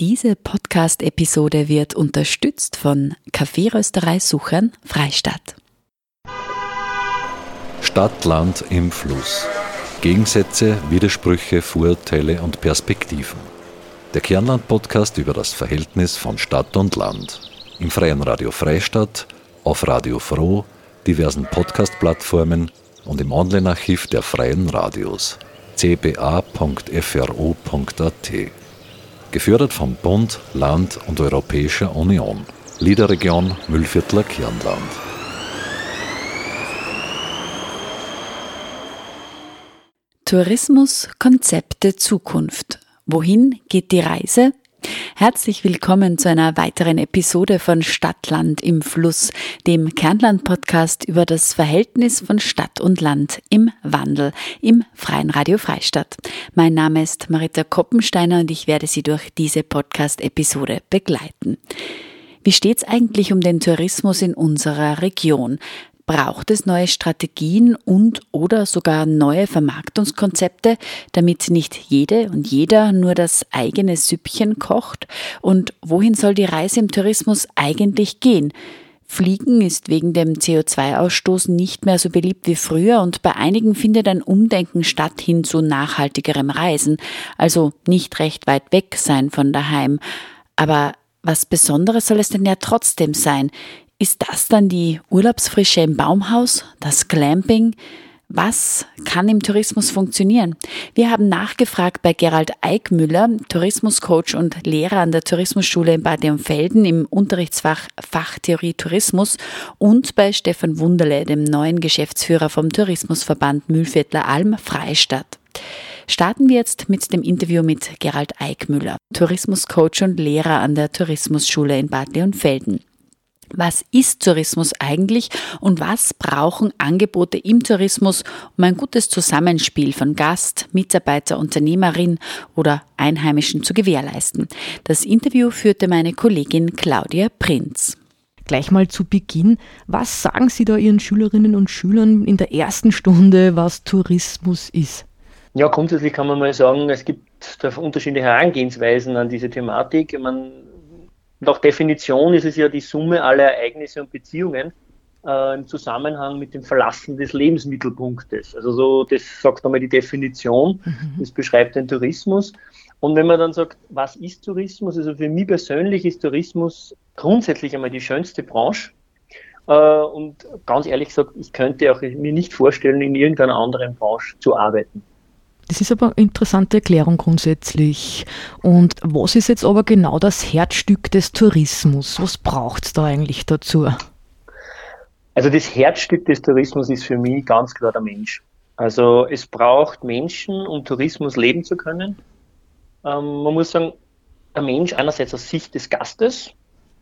Diese Podcast-Episode wird unterstützt von Kaffeerösterei Suchern Freistadt. Stadt, Land im Fluss. Gegensätze, Widersprüche, Vorurteile und Perspektiven. Der Kernland-Podcast über das Verhältnis von Stadt und Land. Im freien Radio Freistadt, auf Radio Froh, diversen Podcast-Plattformen und im Online-Archiv der freien Radios cba.fro.at. Gefördert vom Bund, Land und Europäischer Union. Liederregion Müllviertler Kirnland. Tourismus, Konzepte, Zukunft. Wohin geht die Reise? Herzlich willkommen zu einer weiteren Episode von Stadtland im Fluss, dem Kernland-Podcast über das Verhältnis von Stadt und Land im Wandel im Freien Radio Freistadt. Mein Name ist Marita Koppensteiner und ich werde Sie durch diese Podcast-Episode begleiten. Wie steht's eigentlich um den Tourismus in unserer Region? Braucht es neue Strategien und oder sogar neue Vermarktungskonzepte, damit nicht jede und jeder nur das eigene Süppchen kocht? Und wohin soll die Reise im Tourismus eigentlich gehen? Fliegen ist wegen dem CO2-Ausstoß nicht mehr so beliebt wie früher und bei einigen findet ein Umdenken statt hin zu nachhaltigerem Reisen, also nicht recht weit weg sein von daheim. Aber was Besonderes soll es denn ja trotzdem sein? Ist das dann die Urlaubsfrische im Baumhaus, das Glamping? Was kann im Tourismus funktionieren? Wir haben nachgefragt bei Gerald Eickmüller, Tourismuscoach und Lehrer an der Tourismusschule in Bad Felden im Unterrichtsfach Fachtheorie Tourismus und bei Stefan Wunderle, dem neuen Geschäftsführer vom Tourismusverband Mühlviertler Alm Freistadt. Starten wir jetzt mit dem Interview mit Gerald Eickmüller, Tourismuscoach und Lehrer an der Tourismusschule in Bad Leonfelden. Was ist Tourismus eigentlich und was brauchen Angebote im Tourismus, um ein gutes Zusammenspiel von Gast, Mitarbeiter, Unternehmerin oder Einheimischen zu gewährleisten? Das Interview führte meine Kollegin Claudia Prinz. Gleich mal zu Beginn, was sagen Sie da Ihren Schülerinnen und Schülern in der ersten Stunde, was Tourismus ist? Ja, grundsätzlich kann man mal sagen, es gibt unterschiedliche Herangehensweisen an diese Thematik. Man nach Definition ist es ja die Summe aller Ereignisse und Beziehungen äh, im Zusammenhang mit dem Verlassen des Lebensmittelpunktes. Also so, das sagt einmal die Definition, mhm. das beschreibt den Tourismus. Und wenn man dann sagt, was ist Tourismus? Also für mich persönlich ist Tourismus grundsätzlich einmal die schönste Branche. Äh, und ganz ehrlich gesagt, ich könnte auch mir nicht vorstellen, in irgendeiner anderen Branche zu arbeiten. Das ist aber eine interessante Erklärung grundsätzlich. Und was ist jetzt aber genau das Herzstück des Tourismus? Was braucht es da eigentlich dazu? Also das Herzstück des Tourismus ist für mich ganz klar der Mensch. Also es braucht Menschen, um Tourismus leben zu können. Ähm, man muss sagen, der Mensch einerseits aus Sicht des Gastes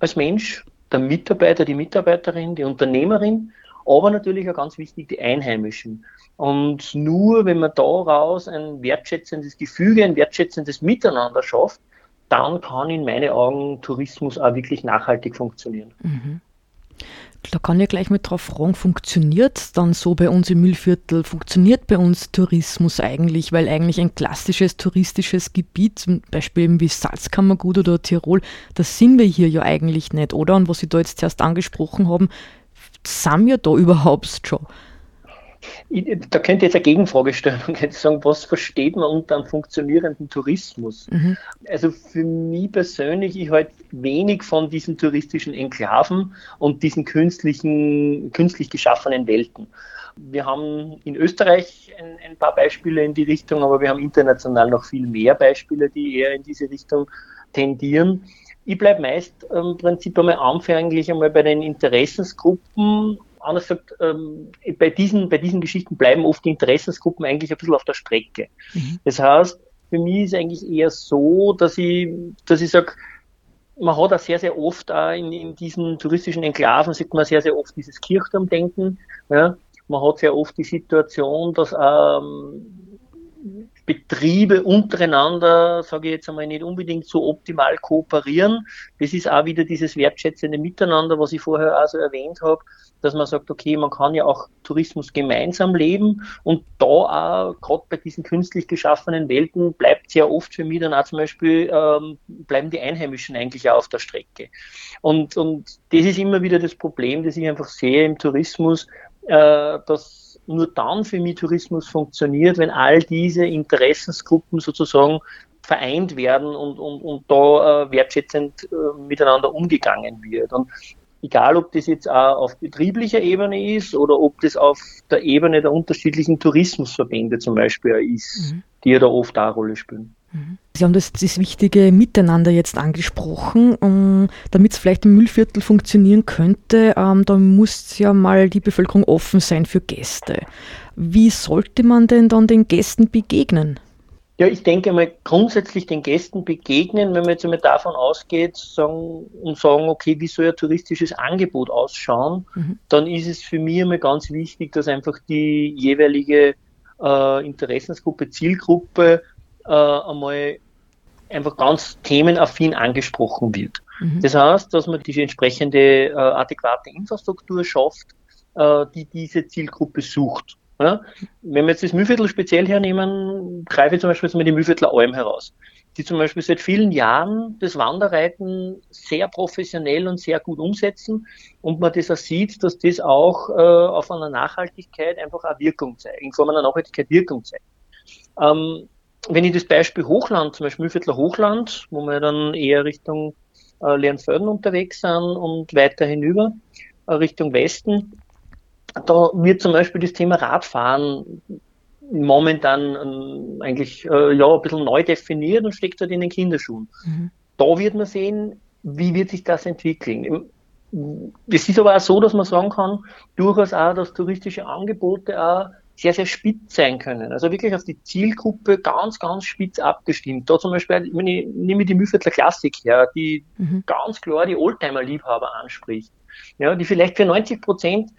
als Mensch, der Mitarbeiter, die Mitarbeiterin, die Unternehmerin, aber natürlich auch ganz wichtig die Einheimischen. Und nur wenn man daraus ein wertschätzendes Gefüge, ein wertschätzendes Miteinander schafft, dann kann in meinen Augen Tourismus auch wirklich nachhaltig funktionieren. Mhm. Da kann ich gleich mit drauf fragen, funktioniert es dann so bei uns im Müllviertel? Funktioniert bei uns Tourismus eigentlich? Weil eigentlich ein klassisches touristisches Gebiet, zum Beispiel wie Salzkammergut oder Tirol, das sind wir hier ja eigentlich nicht, oder? Und was Sie da jetzt zuerst angesprochen haben, sind wir da überhaupt schon? da könnte ich jetzt eine Gegenfrage stellen und könnte sagen, was versteht man unter einem funktionierenden Tourismus? Mhm. Also für mich persönlich, ich halte wenig von diesen touristischen Enklaven und diesen künstlichen, künstlich geschaffenen Welten. Wir haben in Österreich ein, ein, paar Beispiele in die Richtung, aber wir haben international noch viel mehr Beispiele, die eher in diese Richtung tendieren. Ich bleibe meist im Prinzip einmal anfänglich einmal bei den Interessensgruppen anders gesagt, ähm, bei, diesen, bei diesen Geschichten bleiben oft die Interessensgruppen eigentlich ein bisschen auf der Strecke. Mhm. Das heißt, für mich ist eigentlich eher so, dass ich, dass ich sage, man hat auch sehr, sehr oft auch in, in diesen touristischen Enklaven, sieht man sehr, sehr oft dieses Kirchturmdenken. Ja. Man hat sehr oft die Situation, dass ähm, Betriebe untereinander, sage ich jetzt einmal, nicht unbedingt so optimal kooperieren. Das ist auch wieder dieses wertschätzende Miteinander, was ich vorher auch so erwähnt habe, dass man sagt, okay, man kann ja auch Tourismus gemeinsam leben und da auch, gerade bei diesen künstlich geschaffenen Welten, bleibt sehr oft für mich dann auch zum Beispiel, ähm, bleiben die Einheimischen eigentlich auch auf der Strecke. Und, und das ist immer wieder das Problem, das ich einfach sehe im Tourismus, äh, dass nur dann für mich Tourismus funktioniert, wenn all diese Interessensgruppen sozusagen vereint werden und, und, und da äh, wertschätzend äh, miteinander umgegangen wird. Und egal, ob das jetzt auch auf betrieblicher Ebene ist oder ob das auf der Ebene der unterschiedlichen Tourismusverbände zum Beispiel ist, mhm. die ja da oft auch eine Rolle spielen. Sie haben das, das wichtige Miteinander jetzt angesprochen. Um, Damit es vielleicht im Müllviertel funktionieren könnte, ähm, da muss ja mal die Bevölkerung offen sein für Gäste. Wie sollte man denn dann den Gästen begegnen? Ja, ich denke mal grundsätzlich den Gästen begegnen, wenn man jetzt einmal davon ausgeht sagen, und sagen, okay, wie soll ein touristisches Angebot ausschauen, mhm. dann ist es für mich einmal ganz wichtig, dass einfach die jeweilige äh, Interessensgruppe, Zielgruppe äh, einmal einfach ganz themenaffin angesprochen wird. Mhm. Das heißt, dass man diese entsprechende äh, adäquate Infrastruktur schafft, äh, die diese Zielgruppe sucht. Ja? Wenn wir jetzt das Mühlviertel speziell hernehmen, greife ich zum Beispiel jetzt mal die Mühlviertler Alm heraus, die zum Beispiel seit vielen Jahren das Wanderreiten sehr professionell und sehr gut umsetzen und man das auch sieht, dass das auch äh, auf einer Nachhaltigkeit einfach eine Wirkung zeigt, in Form einer Nachhaltigkeit Wirkung zeigt. Ähm, wenn ich das Beispiel Hochland, zum Beispiel Mühlviertler Hochland, wo wir dann eher Richtung äh, Lernfelden unterwegs sind und weiter hinüber, äh, Richtung Westen, da wird zum Beispiel das Thema Radfahren momentan äh, eigentlich äh, ja ein bisschen neu definiert und steckt dort in den Kinderschuhen. Mhm. Da wird man sehen, wie wird sich das entwickeln. Es ist aber auch so, dass man sagen kann, durchaus auch, dass touristische Angebote auch sehr, sehr spitz sein können. Also wirklich auf die Zielgruppe ganz, ganz spitz abgestimmt. Da zum Beispiel, wenn ich nehme die Mühlviertler Klassik her, die mhm. ganz klar die Oldtimer-Liebhaber anspricht. Ja, die vielleicht für 90 Prozent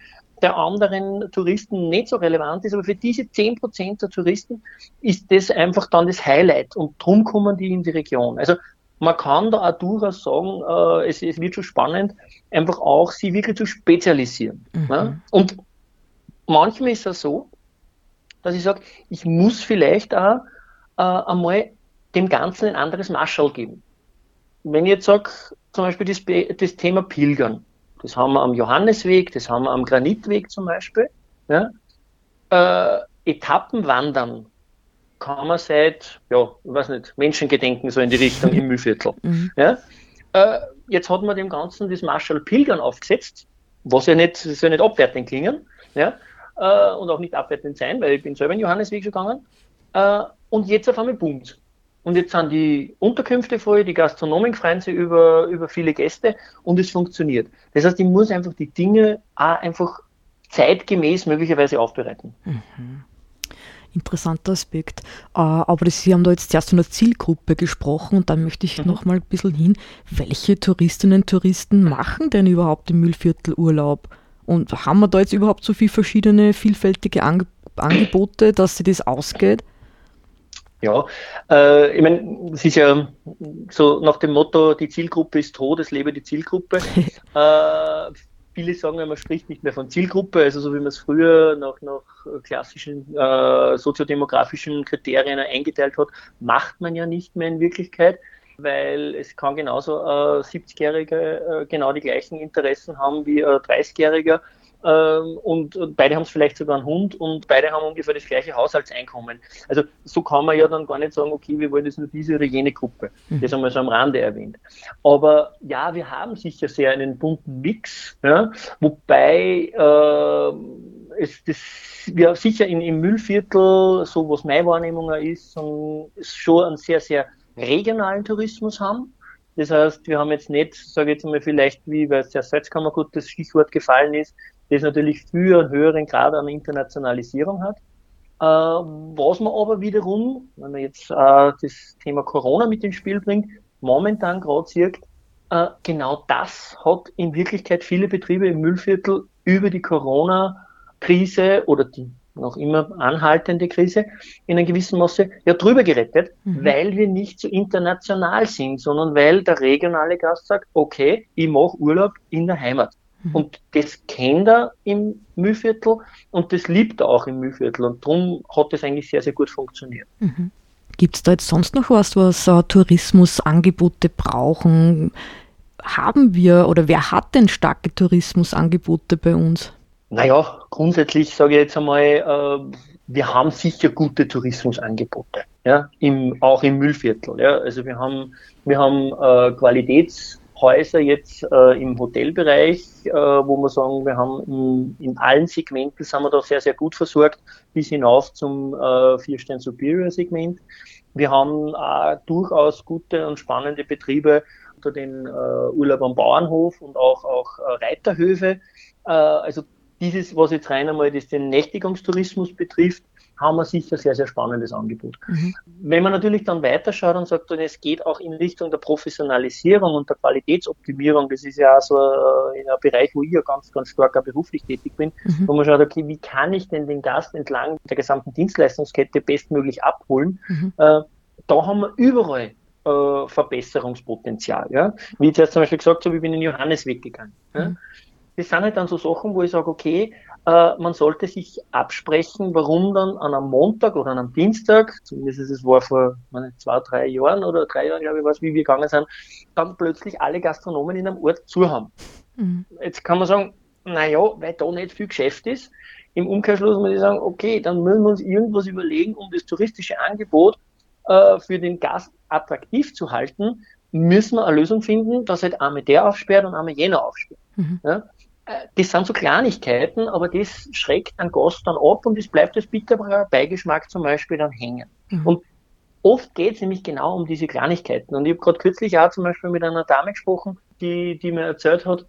der anderen Touristen nicht so relevant ist, aber für diese 10 Prozent der Touristen ist das einfach dann das Highlight und drum kommen die in die Region. Also man kann da auch durchaus sagen, äh, es, es, wird schon spannend, einfach auch sie wirklich zu spezialisieren. Mhm. Ja? Und manchmal ist es so, dass ich sage, ich muss vielleicht auch äh, einmal dem Ganzen ein anderes Marschall geben. Wenn ich jetzt sage, zum Beispiel das, das, Thema Pilgern, das haben wir am Johannesweg, das haben wir am Granitweg zum Beispiel. Ja? Äh, Etappenwandern kann man seit, ja, ich weiß nicht, Menschengedenken so in die Richtung im Mühlviertel. Mhm. Ja? Äh, jetzt hat man dem Ganzen das Marschall Pilgern aufgesetzt, was ja nicht, das soll nicht abwertend klingen, ja? Äh, und auch nicht abwertend sein, weil ich bin selber in Johannesweg schon gegangen. Äh, und jetzt auf einmal boomt. Und jetzt sind die Unterkünfte voll, die Gastronomen freuen sich über, über viele Gäste und es funktioniert. Das heißt, ich muss einfach die Dinge auch einfach zeitgemäß möglicherweise aufbereiten. Mhm. Interessanter Aspekt. Äh, aber Sie haben da jetzt zuerst von der Zielgruppe gesprochen und dann möchte ich mhm. noch mal ein bisschen hin. Welche Touristinnen und Touristen machen denn überhaupt im Müllviertel Urlaub? Und haben wir da jetzt überhaupt so viele verschiedene, vielfältige Ange Angebote, dass sie das ausgeht? Ja, äh, ich meine, es ist ja so nach dem Motto, die Zielgruppe ist tot, es lebe die Zielgruppe. äh, viele sagen, man spricht nicht mehr von Zielgruppe, also so wie man es früher nach, nach klassischen äh, soziodemografischen Kriterien eingeteilt hat, macht man ja nicht mehr in Wirklichkeit weil es kann genauso äh, 70-Jährige äh, genau die gleichen Interessen haben wie ein 30-Jähriger. Ähm, und, und, beide haben es vielleicht sogar einen Hund und beide haben ungefähr das gleiche Haushaltseinkommen. Also so kann man ja dann gar nicht sagen, okay, wir wollen jetzt nur diese oder jene Gruppe. Mhm. Das haben wir so am Rande erwähnt. Aber ja, wir haben sicher sehr einen bunten Mix, ja, wobei äh, es das wir sicher in, im Müllviertel, so was meine Wahrnehmung ist, schon ein sehr, sehr regionalen Tourismus haben. Das heißt, wir haben jetzt nicht, sage ich jetzt mal vielleicht, wie bei der Salzkammergut das Stichwort gefallen ist, das natürlich für einen höheren Grad an Internationalisierung hat. Äh, was man aber wiederum, wenn man jetzt äh, das Thema Corona mit ins Spiel bringt, momentan gerade sieht, äh, genau das hat in Wirklichkeit viele Betriebe im Müllviertel über die Corona-Krise oder die noch immer anhaltende Krise in einem gewissen Maße ja drüber gerettet, mhm. weil wir nicht so international sind, sondern weil der regionale Gast sagt, okay, ich mache Urlaub in der Heimat. Mhm. Und das kennt er im Mühlviertel und das liebt er auch im Mühlviertel. Und darum hat das eigentlich sehr, sehr gut funktioniert. Mhm. Gibt es da jetzt sonst noch was, was uh, Tourismusangebote brauchen? Haben wir oder wer hat denn starke Tourismusangebote bei uns? Naja, grundsätzlich sage ich jetzt einmal, äh, wir haben sicher gute Tourismusangebote, ja, im, auch im Müllviertel. Ja. Also wir haben, wir haben äh, Qualitätshäuser jetzt äh, im Hotelbereich, äh, wo wir sagen, wir haben in, in, allen Segmenten sind wir da sehr, sehr gut versorgt, bis hinauf zum äh, Vier-Stern Superior Segment. Wir haben äh, durchaus gute und spannende Betriebe unter den äh, Urlaub am Bauernhof und auch, auch äh, Reiterhöfe. Äh, also dieses, was jetzt rein einmal das den Nächtigungstourismus betrifft, haben wir sicher sehr, sehr spannendes Angebot. Mhm. Wenn man natürlich dann weiterschaut und sagt, und es geht auch in Richtung der Professionalisierung und der Qualitätsoptimierung, das ist ja auch so äh, ein Bereich, wo ich ja ganz, ganz stark auch beruflich tätig bin, mhm. wo man schaut, okay, wie kann ich denn den Gast entlang der gesamten Dienstleistungskette bestmöglich abholen? Mhm. Äh, da haben wir überall äh, Verbesserungspotenzial. Ja? Wie ich jetzt zum Beispiel gesagt habe, ich bin in Johannes weggegangen. Ja? Das sind halt dann so Sachen, wo ich sage, okay, äh, man sollte sich absprechen, warum dann an einem Montag oder an einem Dienstag, zumindest es war vor meine, zwei, drei Jahren oder drei Jahren, glaube ich, was, wie wir gegangen sind, dann plötzlich alle Gastronomen in einem Ort zu haben. Mhm. Jetzt kann man sagen, naja, weil da nicht viel Geschäft ist. Im Umkehrschluss muss ich sagen, okay, dann müssen wir uns irgendwas überlegen, um das touristische Angebot äh, für den Gast attraktiv zu halten, müssen wir eine Lösung finden, dass halt einmal der aufsperrt und einmal jener aufsperrt. Mhm. Ja? Das sind so Kleinigkeiten, aber das schreckt einen Gast dann ab und es bleibt als bitterer Beigeschmack zum Beispiel dann hängen. Mhm. Und oft geht es nämlich genau um diese Kleinigkeiten. Und ich habe gerade kürzlich auch zum Beispiel mit einer Dame gesprochen, die, die mir erzählt hat,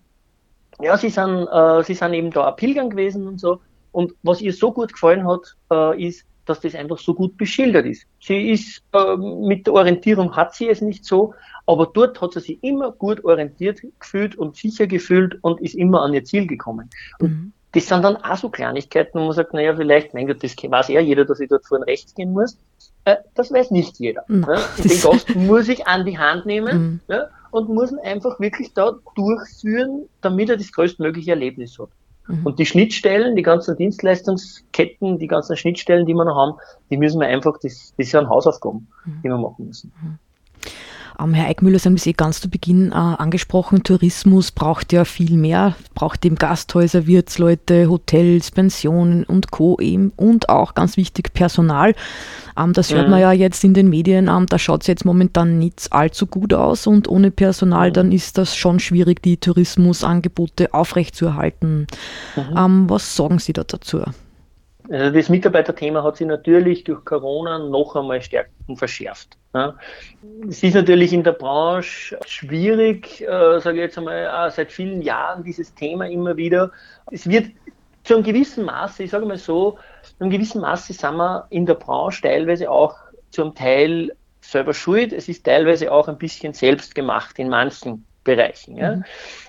ja, sie sind, äh, sie sind eben da Pilgern gewesen und so. Und was ihr so gut gefallen hat, äh, ist, dass das einfach so gut beschildert ist. Sie ist äh, mit der Orientierung hat sie es nicht so, aber dort hat sie sich immer gut orientiert gefühlt und sicher gefühlt und ist immer an ihr Ziel gekommen. Mhm. das sind dann auch so Kleinigkeiten, wo man sagt, naja, vielleicht, mein Gott, das weiß ja jeder, dass ich dort vorne rechts gehen muss. Äh, das weiß nicht jeder. Mhm. Ja? Den Gast muss ich an die Hand nehmen mhm. ja? und muss ihn einfach wirklich da durchführen, damit er das größtmögliche Erlebnis hat. Mhm. Und die Schnittstellen, die ganzen Dienstleistungsketten, die ganzen Schnittstellen, die wir noch haben, die müssen wir einfach, das, das sind Hausaufgaben, mhm. die wir machen müssen. Mhm. Ähm, Herr Eickmüller, Sie haben es eh ganz zu Beginn äh, angesprochen, Tourismus braucht ja viel mehr, braucht eben Gasthäuser, Wirtsleute, Hotels, Pensionen und Co. eben und auch ganz wichtig Personal. Ähm, das hört mhm. man ja jetzt in den Medien, ähm, da schaut es jetzt momentan nicht allzu gut aus und ohne Personal, mhm. dann ist das schon schwierig, die Tourismusangebote aufrechtzuerhalten. Mhm. Ähm, was sagen Sie da dazu? Also das Mitarbeiterthema hat sich natürlich durch Corona noch einmal stärker verschärft. Ja. Es ist natürlich in der Branche schwierig, äh, sage ich jetzt einmal, seit vielen Jahren dieses Thema immer wieder. Es wird zu einem gewissen Maße, ich sage mal so, zu einem gewissen Maße sind wir in der Branche teilweise auch zum Teil selber schuld. Es ist teilweise auch ein bisschen selbst gemacht in manchen Bereichen. Ja. Mhm.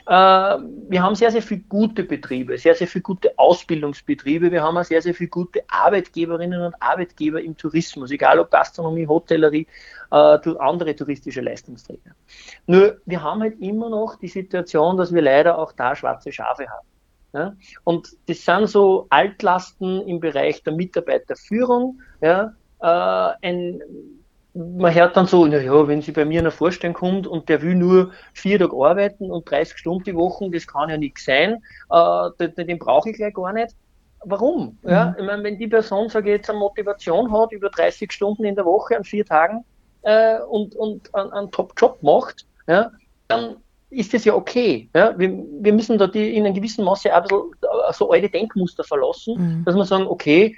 Äh, wir haben sehr, sehr viele gute Betriebe, sehr, sehr viele gute Ausbildungsbetriebe. Wir haben auch sehr, sehr viele gute Arbeitgeberinnen und Arbeitgeber im Tourismus, egal ob Gastronomie, Hotellerie, äh, andere touristische Leistungsträger. Nur, wir haben halt immer noch die Situation, dass wir leider auch da schwarze Schafe haben. Ja? Und das sind so Altlasten im Bereich der Mitarbeiterführung, ja? Äh, ein man hört dann so, naja, wenn sie bei mir einer Vorstellung kommt und der will nur vier Tage arbeiten und 30 Stunden die Woche, das kann ja nichts sein, äh, den, den brauche ich gleich gar nicht. Warum? Mhm. Ja, ich meine, wenn die Person, sage ich jetzt, eine Motivation hat, über 30 Stunden in der Woche an vier Tagen äh, und, und einen, einen Top-Job macht, ja, dann ist das ja okay. Ja? Wir, wir müssen da die in einem gewissen Maße ein bisschen äh, so alte Denkmuster verlassen, mhm. dass wir sagen, okay,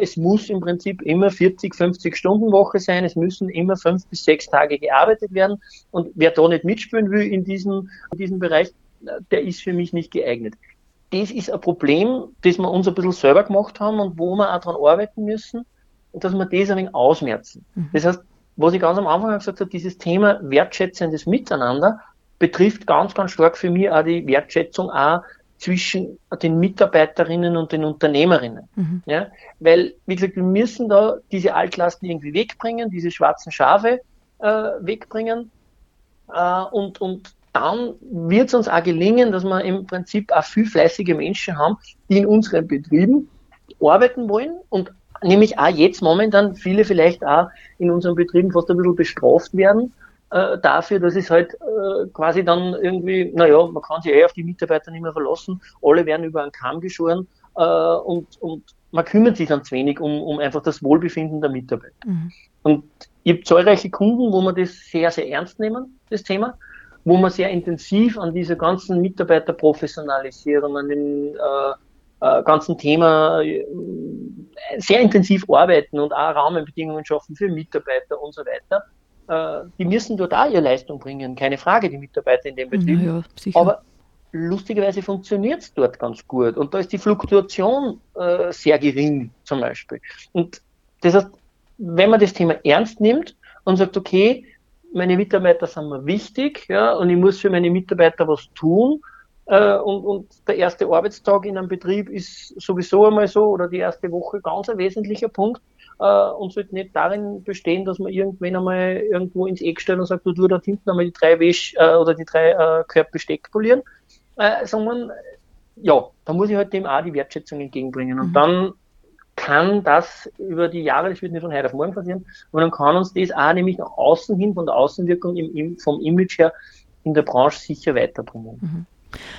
es muss im Prinzip immer 40, 50 Stunden Woche sein. Es müssen immer fünf bis sechs Tage gearbeitet werden. Und wer da nicht mitspielen will in diesem, in diesem Bereich, der ist für mich nicht geeignet. Das ist ein Problem, das wir uns ein bisschen selber gemacht haben und wo wir auch daran arbeiten müssen, dass wir das ein wenig ausmerzen. Mhm. Das heißt, was ich ganz am Anfang gesagt habe, dieses Thema wertschätzendes Miteinander betrifft ganz, ganz stark für mich auch die Wertschätzung auch zwischen den Mitarbeiterinnen und den Unternehmerinnen. Mhm. Ja? Weil, wie gesagt, wir müssen da diese Altlasten irgendwie wegbringen, diese schwarzen Schafe äh, wegbringen. Äh, und, und dann wird es uns auch gelingen, dass wir im Prinzip auch viel fleißige Menschen haben, die in unseren Betrieben arbeiten wollen und nämlich auch jetzt momentan viele vielleicht auch in unseren Betrieben fast ein bisschen bestraft werden äh, dafür, dass es halt äh, quasi dann irgendwie, naja, man kann sich eh auf die Mitarbeiter nicht mehr verlassen, alle werden über einen Kamm geschoren äh, und, und man kümmert sich dann zu wenig um, um einfach das Wohlbefinden der Mitarbeiter. Mhm. Und ich habe zahlreiche Kunden, wo man das sehr, sehr ernst nehmen, das Thema, wo man sehr intensiv an dieser ganzen Mitarbeiterprofessionalisierung, an den äh, äh, ganzen Thema äh, sehr intensiv arbeiten und auch Rahmenbedingungen schaffen für Mitarbeiter und so weiter. Äh, die müssen dort auch ihre Leistung bringen, keine Frage, die Mitarbeiter in dem Betrieb. Ja, Aber lustigerweise funktioniert es dort ganz gut und da ist die Fluktuation äh, sehr gering zum Beispiel. Und das heißt, wenn man das Thema ernst nimmt und sagt, okay, meine Mitarbeiter sind mir wichtig, ja, und ich muss für meine Mitarbeiter was tun, äh, und, und der erste Arbeitstag in einem Betrieb ist sowieso einmal so oder die erste Woche ganz ein wesentlicher Punkt äh, und sollte nicht darin bestehen, dass man irgendwann einmal irgendwo ins Eck stellt und sagt, du, du da hinten einmal die drei Wäsch äh, oder die drei äh, Körperbesteck polieren, äh, sondern ja, da muss ich halt dem auch die Wertschätzung entgegenbringen und mhm. dann kann das über die Jahre, das wird nicht von heute auf morgen passieren, und dann kann uns das auch nämlich nach außen hin, von der Außenwirkung im, im, vom Image her in der Branche sicher weiterbringen. Mhm.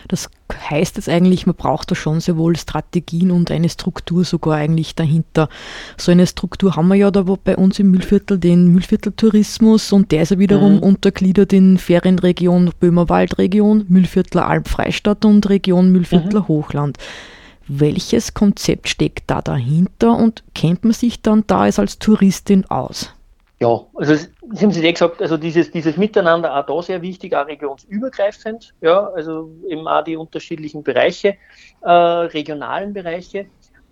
Das heißt jetzt eigentlich, man braucht da schon sehr wohl Strategien und eine Struktur sogar eigentlich dahinter. So eine Struktur haben wir ja da bei uns im Mühlviertel, den Mühlvierteltourismus und der ist ja wiederum mhm. untergliedert in Ferienregion Böhmerwaldregion, Mühlviertler Alpfreistadt und Region Mühlviertler mhm. Hochland. Welches Konzept steckt da dahinter und kennt man sich dann da als Touristin aus? Ja, also Sie haben es eh gesagt, also dieses, dieses Miteinander auch da sehr wichtig, auch regionsübergreifend, ja, also eben auch die unterschiedlichen Bereiche, äh, regionalen Bereiche, äh,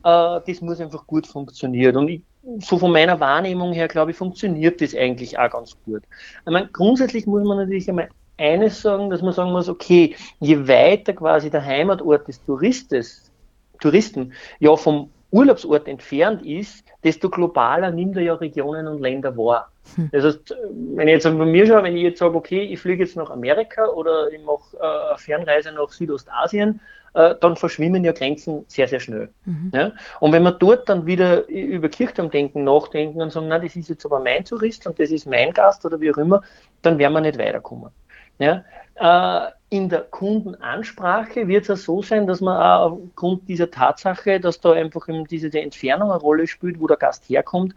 das muss einfach gut funktionieren. Und ich, so von meiner Wahrnehmung her, glaube ich, funktioniert das eigentlich auch ganz gut. Ich meine, grundsätzlich muss man natürlich einmal eines sagen, dass man sagen muss, okay, je weiter quasi der Heimatort des Touristes, Touristen ja vom Urlaubsort entfernt ist, desto globaler nimmt er ja Regionen und Länder wahr. Hm. Das heißt, wenn ich jetzt bei mir schaue, wenn ich jetzt sage, okay, ich fliege jetzt nach Amerika oder ich mache äh, eine Fernreise nach Südostasien, äh, dann verschwimmen ja Grenzen sehr, sehr schnell. Mhm. Ja? Und wenn wir dort dann wieder über Kirchturmdenken nachdenken und sagen, na, das ist jetzt aber mein Tourist und das ist mein Gast oder wie auch immer, dann werden wir nicht weiterkommen. Ja? Äh, in der Kundenansprache wird es ja so sein, dass man auch aufgrund dieser Tatsache, dass da einfach diese Entfernung eine Rolle spielt, wo der Gast herkommt,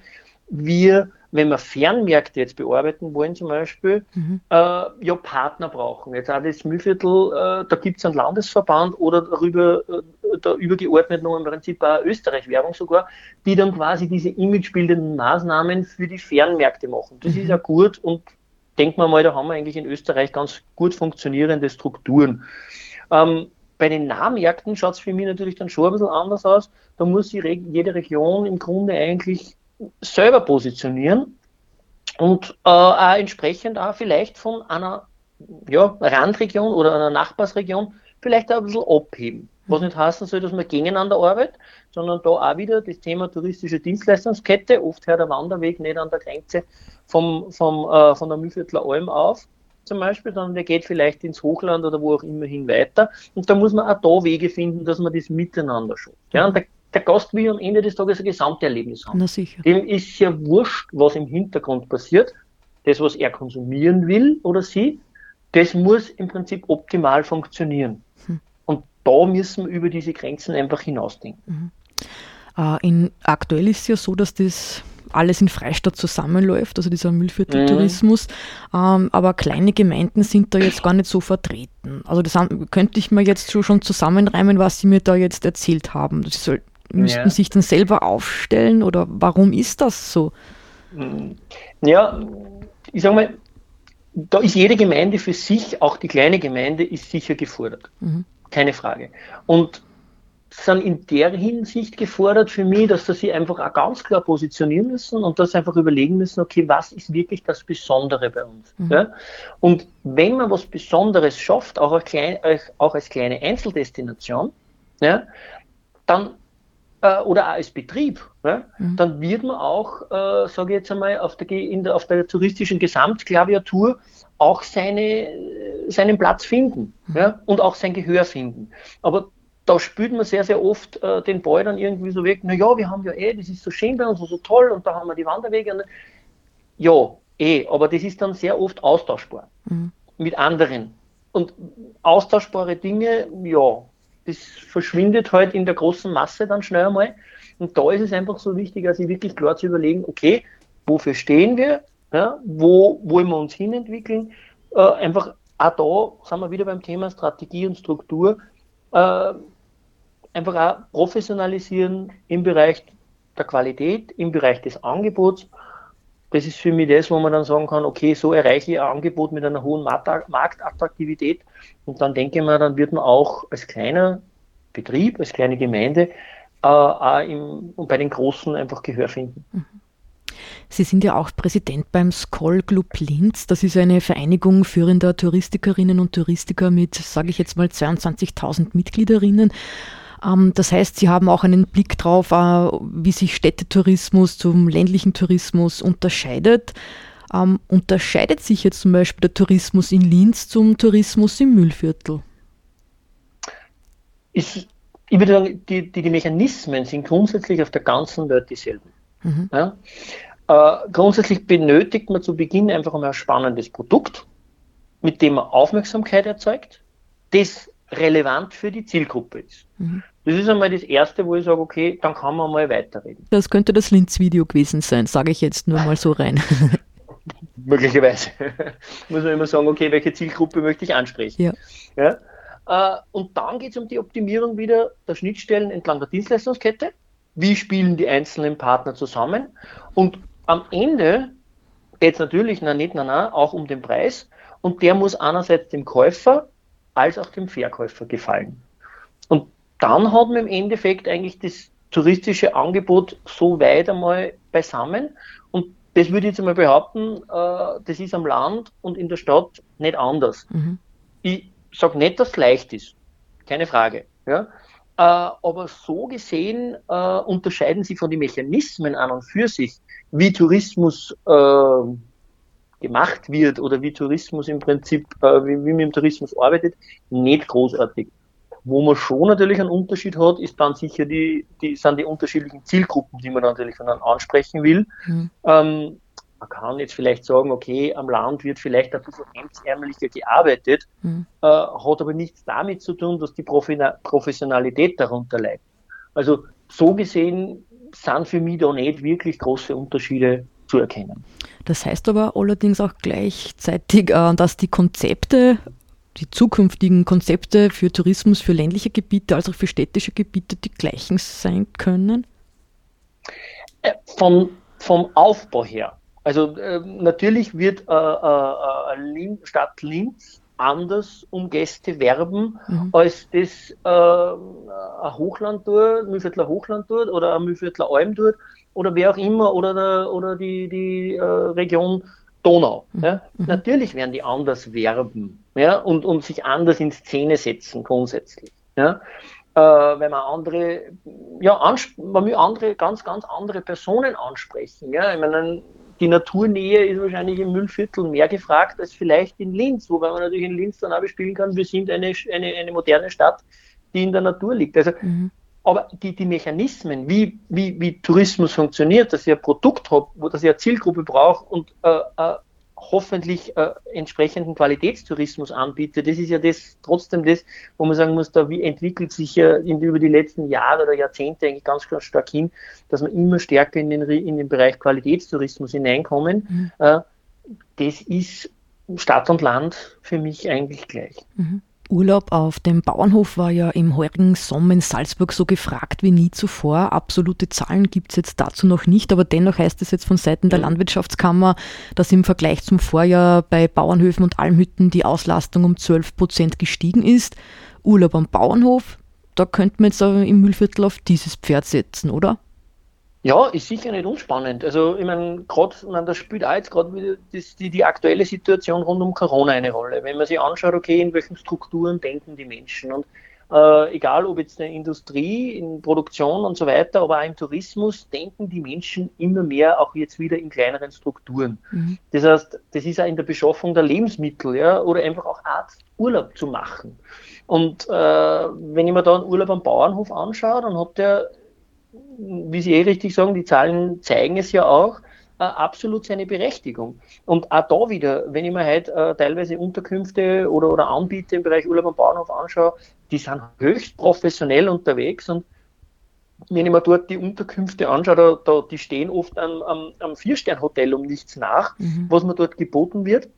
wir, wenn wir Fernmärkte jetzt bearbeiten wollen zum Beispiel, mhm. äh, ja Partner brauchen. Jetzt auch das Mühlviertel, äh, da gibt es einen Landesverband oder darüber, äh, da übergeordnet noch im Prinzip auch Österreich-Werbung sogar, die dann quasi diese imagebildenden Maßnahmen für die Fernmärkte machen. Das mhm. ist ja gut und denkt man mal, da haben wir eigentlich in Österreich ganz gut funktionierende Strukturen. Ähm, bei den Nahmärkten schaut es für mich natürlich dann schon ein bisschen anders aus. Da muss sich jede Region im Grunde eigentlich selber positionieren und äh, auch entsprechend auch vielleicht von einer ja, Randregion oder einer Nachbarsregion vielleicht auch ein bisschen abheben. Was nicht heißen soll, dass man gegeneinander arbeitet, sondern da auch wieder das Thema touristische Dienstleistungskette. Oft hört der Wanderweg nicht an der Grenze vom, vom, äh, von der Mühlviertler Alm auf, zum Beispiel, sondern der geht vielleicht ins Hochland oder wo auch immer hin weiter. Und da muss man auch da Wege finden, dass man das miteinander schafft. Ja, und der, der Gast will am Ende des Tages ein Gesamterlebnis haben. Na sicher. Dem ist ja wurscht, was im Hintergrund passiert. Das, was er konsumieren will oder sie, das muss im Prinzip optimal funktionieren. Hm. Da müssen wir über diese Grenzen einfach hinausdenken. Mhm. Uh, in, aktuell ist es ja so, dass das alles in Freistadt zusammenläuft, also dieser Müllvierteltourismus. Mhm. Ähm, aber kleine Gemeinden sind da jetzt gar nicht so vertreten. Also das haben, könnte ich mir jetzt schon, schon zusammenreimen, was Sie mir da jetzt erzählt haben. Sie soll, müssten ja. sich dann selber aufstellen oder warum ist das so? Mhm. Ja, ich sage mal, da ist jede Gemeinde für sich, auch die kleine Gemeinde, ist sicher gefordert. Mhm. Keine Frage. Und sind in der Hinsicht gefordert für mich, dass sie sich einfach auch ganz klar positionieren müssen und das einfach überlegen müssen, okay, was ist wirklich das Besondere bei uns? Mhm. Ja? Und wenn man was Besonderes schafft, auch als, klein, auch als kleine Einzeldestination, ja, dann äh, oder auch als Betrieb, ja, mhm. dann wird man auch, äh, sage ich jetzt einmal, auf der, der, auf der touristischen Gesamtklaviatur auch seine, seinen Platz finden mhm. ja, und auch sein Gehör finden. Aber da spürt man sehr, sehr oft äh, den Ball dann irgendwie so weg, naja, wir haben ja eh, das ist so schön bei uns und so toll und da haben wir die Wanderwege. Und, ja, eh, aber das ist dann sehr oft austauschbar mhm. mit anderen. Und austauschbare Dinge, ja, das verschwindet halt in der großen Masse dann schnell einmal. Und da ist es einfach so wichtig, also wirklich klar zu überlegen, okay, wofür stehen wir, ja, wo wollen wir uns hinentwickeln, äh, einfach auch da sind wir wieder beim Thema Strategie und Struktur, äh, einfach auch professionalisieren im Bereich der Qualität, im Bereich des Angebots. Das ist für mich das, wo man dann sagen kann, okay, so erreiche ich ein Angebot mit einer hohen Marktattraktivität. Und dann denke ich mir, dann wird man auch als kleiner Betrieb, als kleine Gemeinde äh, auch im, und bei den Großen einfach Gehör finden. Mhm. Sie sind ja auch Präsident beim Skoll Club Linz. Das ist eine Vereinigung führender Touristikerinnen und Touristiker mit, sage ich jetzt mal, 22.000 Mitgliederinnen. Ähm, das heißt, Sie haben auch einen Blick drauf, äh, wie sich Städtetourismus zum ländlichen Tourismus unterscheidet. Ähm, unterscheidet sich jetzt zum Beispiel der Tourismus in Linz zum Tourismus im Mühlviertel? Ist, ich würde sagen, die, die, die Mechanismen sind grundsätzlich auf der ganzen Welt dieselben. Mhm. Ja? Äh, grundsätzlich benötigt man zu Beginn einfach ein spannendes Produkt, mit dem man Aufmerksamkeit erzeugt, das relevant für die Zielgruppe ist. Mhm. Das ist einmal das Erste, wo ich sage, okay, dann kann man mal weiterreden. Das könnte das Linz-Video gewesen sein, sage ich jetzt nur mal so rein. Möglicherweise. Muss man immer sagen, okay, welche Zielgruppe möchte ich ansprechen. Ja. ja? Äh, und dann geht es um die Optimierung wieder der Schnittstellen entlang der Dienstleistungskette wie spielen die einzelnen Partner zusammen. Und am Ende geht es natürlich, na nicht, na na, auch um den Preis. Und der muss einerseits dem Käufer als auch dem Verkäufer gefallen. Und dann hat man im Endeffekt eigentlich das touristische Angebot so weit einmal beisammen. Und das würde ich jetzt einmal behaupten, äh, das ist am Land und in der Stadt nicht anders. Mhm. Ich sage nicht, dass es leicht ist. Keine Frage. Ja? Äh, aber so gesehen äh, unterscheiden sie von den Mechanismen an und für sich, wie Tourismus äh, gemacht wird oder wie Tourismus im Prinzip, äh, wie, wie man im Tourismus arbeitet, nicht großartig. Wo man schon natürlich einen Unterschied hat, ist dann sicher die, die sind die unterschiedlichen Zielgruppen, die man natürlich dann ansprechen will. Mhm. Ähm, man kann jetzt vielleicht sagen, okay, am Land wird vielleicht ein bisschen hemdsärmeliger gearbeitet, mhm. äh, hat aber nichts damit zu tun, dass die Professionalität darunter leidet. Also so gesehen sind für mich da nicht wirklich große Unterschiede zu erkennen. Das heißt aber allerdings auch gleichzeitig, äh, dass die Konzepte, die zukünftigen Konzepte für Tourismus für ländliche Gebiete als auch für städtische Gebiete die gleichen sein können? Äh, vom, vom Aufbau her also äh, natürlich wird äh, äh Stadt Linz anders um Gäste werben, mhm. als das äh, ein Hochland tut, Mühlviertler Hochland tut oder ein Mühlviertler Alm tut oder wer auch immer oder, der, oder die, die äh, Region Donau. Mhm. Ja? Mhm. Natürlich werden die anders werben ja? und, und sich anders in Szene setzen grundsätzlich. Ja? Äh, wenn man andere, ja, man will andere, ganz, ganz andere Personen ansprechen. Ja? Ich meine, die Naturnähe ist wahrscheinlich im Müllviertel mehr gefragt als vielleicht in Linz, wobei man natürlich in Linz dann auch bespielen kann, wir sind eine, eine, eine moderne Stadt, die in der Natur liegt. Also, mhm. Aber die, die Mechanismen, wie, wie, wie Tourismus funktioniert, dass ich ein Produkt habe, wo das ich eine Zielgruppe brauche und äh, äh, hoffentlich äh, entsprechenden Qualitätstourismus anbietet. Das ist ja das trotzdem das, wo man sagen muss, da wie entwickelt sich ja in, über die letzten Jahre oder Jahrzehnte eigentlich ganz, ganz stark hin, dass wir immer stärker in den, in den Bereich Qualitätstourismus hineinkommen. Mhm. Äh, das ist Stadt und Land für mich eigentlich gleich. Mhm. Urlaub auf dem Bauernhof war ja im heurigen Sommer in Salzburg so gefragt wie nie zuvor. Absolute Zahlen gibt es jetzt dazu noch nicht, aber dennoch heißt es jetzt von Seiten der Landwirtschaftskammer, dass im Vergleich zum Vorjahr bei Bauernhöfen und Almhütten die Auslastung um 12 Prozent gestiegen ist. Urlaub am Bauernhof da könnte man jetzt im Müllviertel auf dieses Pferd setzen, oder? Ja, ist sicher nicht unspannend. Also, ich meine, gerade, da spielt auch jetzt gerade wieder das, die, die aktuelle Situation rund um Corona eine Rolle. Wenn man sich anschaut, okay, in welchen Strukturen denken die Menschen und äh, egal ob jetzt in der Industrie, in Produktion und so weiter, aber auch im Tourismus, denken die Menschen immer mehr auch jetzt wieder in kleineren Strukturen. Mhm. Das heißt, das ist auch in der Beschaffung der Lebensmittel, ja, oder einfach auch Art Urlaub zu machen. Und äh, wenn ich mir da einen Urlaub am Bauernhof anschaue, dann hat der wie Sie eh richtig sagen, die Zahlen zeigen es ja auch, äh, absolut seine Berechtigung. Und auch da wieder, wenn ich mir heute äh, teilweise Unterkünfte oder, oder Anbieter im Bereich Urlaub und Bauernhof anschaue, die sind höchst professionell unterwegs und wenn ich mir dort die Unterkünfte anschaue, da, da, die stehen oft am, am, am Vier-Stern-Hotel um nichts nach, mhm. was mir dort geboten wird.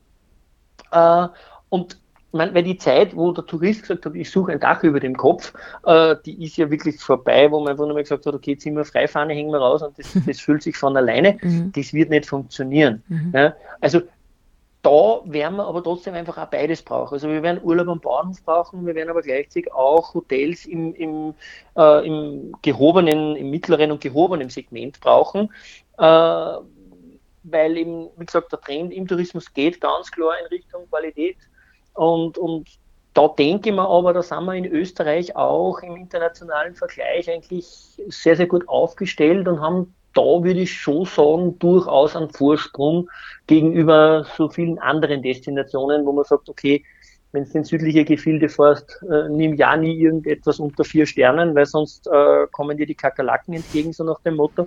Äh, und meine, weil die Zeit, wo der Tourist gesagt hat, ich suche ein Dach über dem Kopf, äh, die ist ja wirklich vorbei, wo man einfach nur mal gesagt hat, okay, Zimmer Freifahne hängen wir raus und das, das füllt sich von alleine. Mhm. Das wird nicht funktionieren. Mhm. Ja, also da werden wir aber trotzdem einfach auch beides brauchen. Also wir werden Urlaub am Bauernhof brauchen, wir werden aber gleichzeitig auch Hotels im, im, äh, im gehobenen, im mittleren und gehobenen Segment brauchen. Äh, weil eben, wie gesagt, der Trend im Tourismus geht ganz klar in Richtung Qualität und, und da denke ich mir aber, da sind wir in Österreich auch im internationalen Vergleich eigentlich sehr, sehr gut aufgestellt und haben da würde ich schon sagen, durchaus einen Vorsprung gegenüber so vielen anderen Destinationen, wo man sagt, okay, wenn du in südliche Gefilde fährst, äh, nimm ja nie irgendetwas unter vier Sternen, weil sonst äh, kommen dir die Kakerlaken entgegen, so nach dem Motto.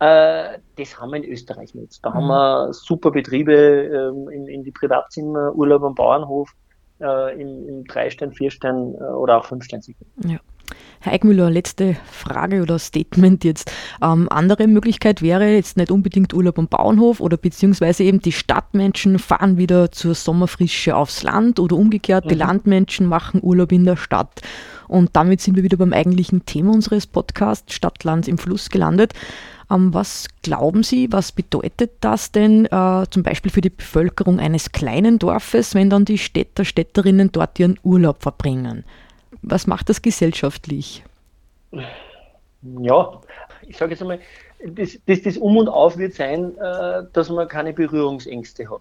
Äh, das haben wir in Österreich nicht. Da mhm. haben wir super Betriebe ähm, in, in die Privatzimmer, Urlaub am Bauernhof, äh, im, im Drei-Stern, Vier-Stern äh, oder auch Fünf-Stern-Segment. Ja. Herr Eickmüller, letzte Frage oder Statement jetzt. Ähm, andere Möglichkeit wäre jetzt nicht unbedingt Urlaub am Bauernhof oder beziehungsweise eben die Stadtmenschen fahren wieder zur Sommerfrische aufs Land oder umgekehrt, mhm. die Landmenschen machen Urlaub in der Stadt. Und damit sind wir wieder beim eigentlichen Thema unseres Podcasts Stadtland im Fluss gelandet. Ähm, was glauben Sie, was bedeutet das denn äh, zum Beispiel für die Bevölkerung eines kleinen Dorfes, wenn dann die Städter, Städterinnen dort ihren Urlaub verbringen? Was macht das gesellschaftlich? Ja, ich sage jetzt einmal, das, das, das Um und Auf wird sein, äh, dass man keine Berührungsängste hat.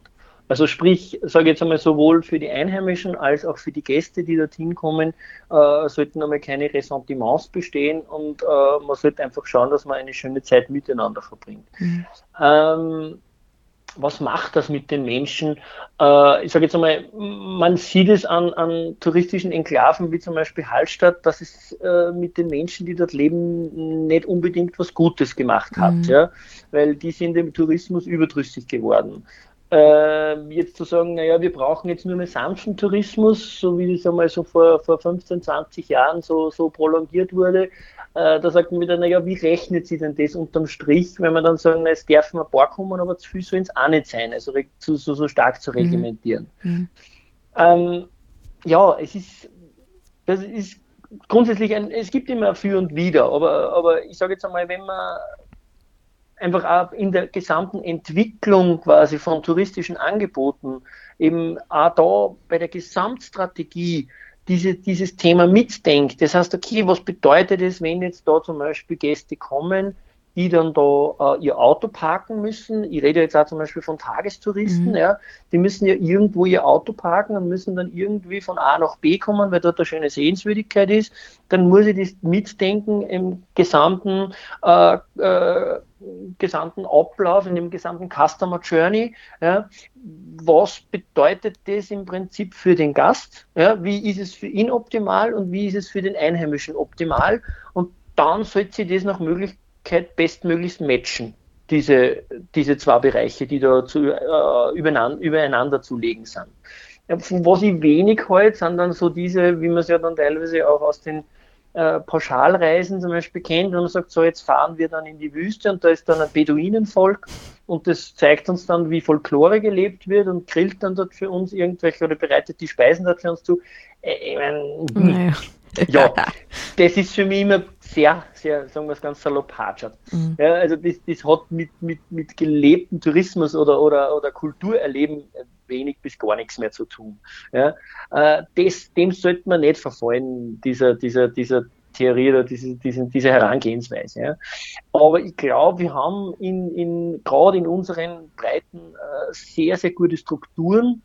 Also sprich, sage ich jetzt einmal, sowohl für die Einheimischen als auch für die Gäste, die dorthin kommen, äh, sollten einmal keine Ressentiments bestehen und äh, man sollte einfach schauen, dass man eine schöne Zeit miteinander verbringt. Mhm. Ähm, was macht das mit den Menschen? Äh, ich sage jetzt einmal, man sieht es an, an, touristischen Enklaven wie zum Beispiel Hallstatt, dass es äh, mit den Menschen, die dort leben, nicht unbedingt was Gutes gemacht hat, mhm. ja? weil die sind im Tourismus überdrüssig geworden jetzt zu sagen, naja, wir brauchen jetzt nur mehr sanften Tourismus, so wie das einmal so vor, vor 15, 20 Jahren so, so prolongiert wurde, äh, da sagt man wieder, naja, wie rechnet sich denn das unterm Strich, wenn man dann sagen, na, es dürfen ein paar kommen, aber zu viel soll es auch nicht sein, also so, so, so stark zu mhm. reglementieren. Mhm. Ähm, ja, es ist, das ist grundsätzlich ein, es gibt immer für und wider, aber, aber ich sage jetzt einmal, wenn man einfach auch in der gesamten Entwicklung quasi von touristischen Angeboten, eben auch da bei der Gesamtstrategie diese, dieses Thema mitdenkt. Das heißt, okay, was bedeutet es, wenn jetzt da zum Beispiel Gäste kommen, die dann da äh, ihr Auto parken müssen. Ich rede jetzt auch zum Beispiel von Tagestouristen, mhm. ja. Die müssen ja irgendwo ihr Auto parken und müssen dann irgendwie von A nach B kommen, weil dort eine schöne Sehenswürdigkeit ist. Dann muss ich das mitdenken im gesamten, äh, äh, gesamten Ablauf, in dem gesamten Customer Journey. Ja. Was bedeutet das im Prinzip für den Gast? Ja. Wie ist es für ihn optimal und wie ist es für den Einheimischen optimal? Und dann sollte sie das nach Möglichkeit Möglichkeit bestmöglichst matchen, diese, diese zwei Bereiche, die da zu, äh, übereinander, übereinander zu legen sind. Von was ich wenig halte, sind dann so diese, wie man es ja dann teilweise auch aus den äh, Pauschalreisen zum Beispiel kennt, wenn man sagt, so jetzt fahren wir dann in die Wüste und da ist dann ein Beduinenvolk und das zeigt uns dann, wie Folklore gelebt wird und grillt dann dort für uns irgendwelche oder bereitet die Speisen dort für uns zu. Äh, ich mein, naja. ja, das ist für mich immer sehr, sehr, sagen wir es ganz salopp, hatschert. Mhm. Ja, also das, das hat mit, mit, mit gelebtem Tourismus oder, oder, oder Kulturerleben wenig bis gar nichts mehr zu tun. Ja, äh, das, dem sollte man nicht verfallen, dieser, dieser, dieser Theorie oder diese, diese, diese Herangehensweise. Ja. Aber ich glaube, wir haben in, in, gerade in unseren Breiten äh, sehr, sehr gute Strukturen.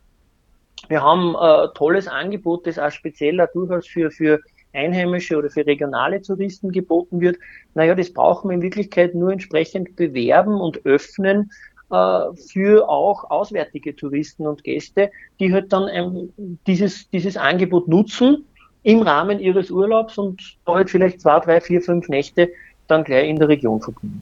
Wir haben äh, tolles Angebot, das auch speziell durchaus für, für einheimische oder für regionale Touristen geboten wird. Naja, das brauchen wir in Wirklichkeit nur entsprechend bewerben und öffnen für auch auswärtige Touristen und Gäste, die halt dann ähm, dieses, dieses Angebot nutzen im Rahmen ihres Urlaubs und halt vielleicht zwei, drei, vier, fünf Nächte dann gleich in der Region verbringen.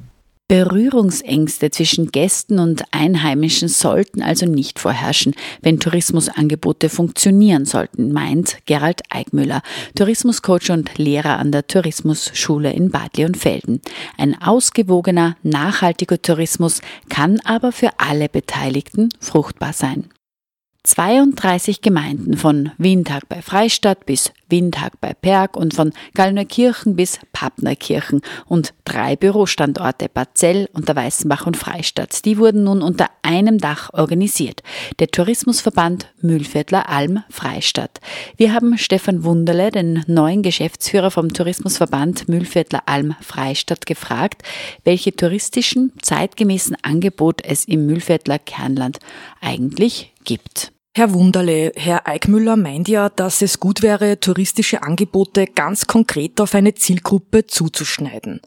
Berührungsängste zwischen Gästen und Einheimischen sollten also nicht vorherrschen, wenn Tourismusangebote funktionieren sollten, meint Gerald Eigmüller, Tourismuscoach und Lehrer an der Tourismusschule in Bad Leonfelden. Ein ausgewogener, nachhaltiger Tourismus kann aber für alle Beteiligten fruchtbar sein. 32 Gemeinden von Windhag bei Freistadt bis Windhag bei Perg und von Gallnerkirchen bis Pappnerkirchen und drei Bürostandorte Bad Zell, Weißenbach und Freistadt. Die wurden nun unter einem Dach organisiert. Der Tourismusverband Mühlviertler Alm Freistadt. Wir haben Stefan Wunderle, den neuen Geschäftsführer vom Tourismusverband Mühlviertler Alm Freistadt, gefragt, welche touristischen, zeitgemäßen Angebot es im Mühlviertler Kernland eigentlich gibt. Herr Wunderle, Herr Eickmüller meint ja, dass es gut wäre, touristische Angebote ganz konkret auf eine Zielgruppe zuzuschneiden.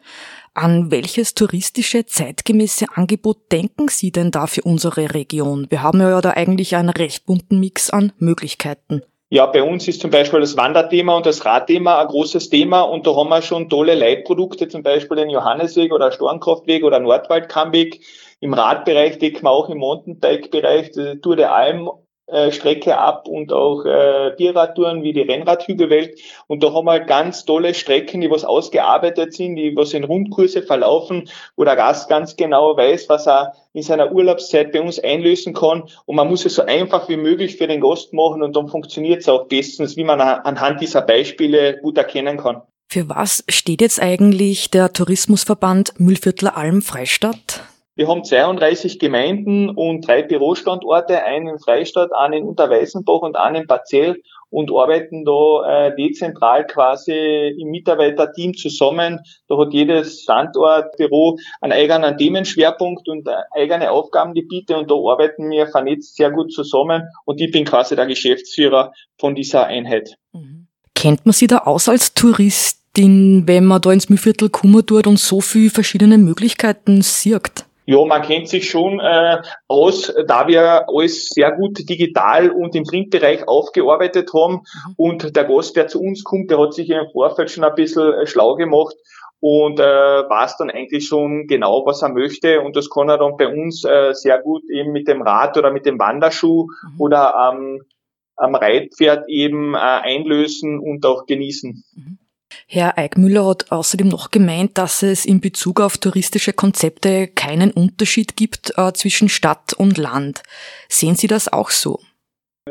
An welches touristische zeitgemäße Angebot denken Sie denn da für unsere Region? Wir haben ja da eigentlich einen recht bunten Mix an Möglichkeiten. Ja, bei uns ist zum Beispiel das Wanderthema und das Radthema ein großes Thema und da haben wir schon tolle Leitprodukte, zum Beispiel den Johannesweg oder Stornkraftweg oder Nordwaldkammweg. Im Radbereich decken wir auch im Mountainbike-Bereich Tour der Alm äh, Strecke ab und auch äh, Bierradtouren wie die Rennradhügelwelt. Und da haben wir ganz tolle Strecken, die was ausgearbeitet sind, die was in Rundkurse verlaufen, wo der Gast ganz genau weiß, was er in seiner Urlaubszeit bei uns einlösen kann. Und man muss es so einfach wie möglich für den Gast machen und dann funktioniert es auch bestens, wie man anhand dieser Beispiele gut erkennen kann. Für was steht jetzt eigentlich der Tourismusverband Mühlviertler Alm Freistadt? Wir haben 32 Gemeinden und drei Bürostandorte, einen in Freistadt, einen in Unterweißenbach und einen in Parzell und arbeiten da äh, dezentral quasi im Mitarbeiterteam zusammen. Da hat jedes Standortbüro einen eigenen Themenschwerpunkt und äh, eigene Aufgabengebiete und da arbeiten wir vernetzt sehr gut zusammen und ich bin quasi der Geschäftsführer von dieser Einheit. Mhm. Kennt man sie da aus als Touristin, wenn man da ins Mühlviertel kommen tut und so viele verschiedene Möglichkeiten sieht? Ja, man kennt sich schon äh, aus, da wir alles sehr gut digital und im Printbereich aufgearbeitet haben. Mhm. Und der Gast, der zu uns kommt, der hat sich im Vorfeld schon ein bisschen äh, schlau gemacht und äh, weiß dann eigentlich schon genau, was er möchte. Und das kann er dann bei uns äh, sehr gut eben mit dem Rad oder mit dem Wanderschuh mhm. oder ähm, am Reitpferd eben äh, einlösen und auch genießen. Mhm. Herr Eickmüller hat außerdem noch gemeint, dass es in Bezug auf touristische Konzepte keinen Unterschied gibt äh, zwischen Stadt und Land. Sehen Sie das auch so?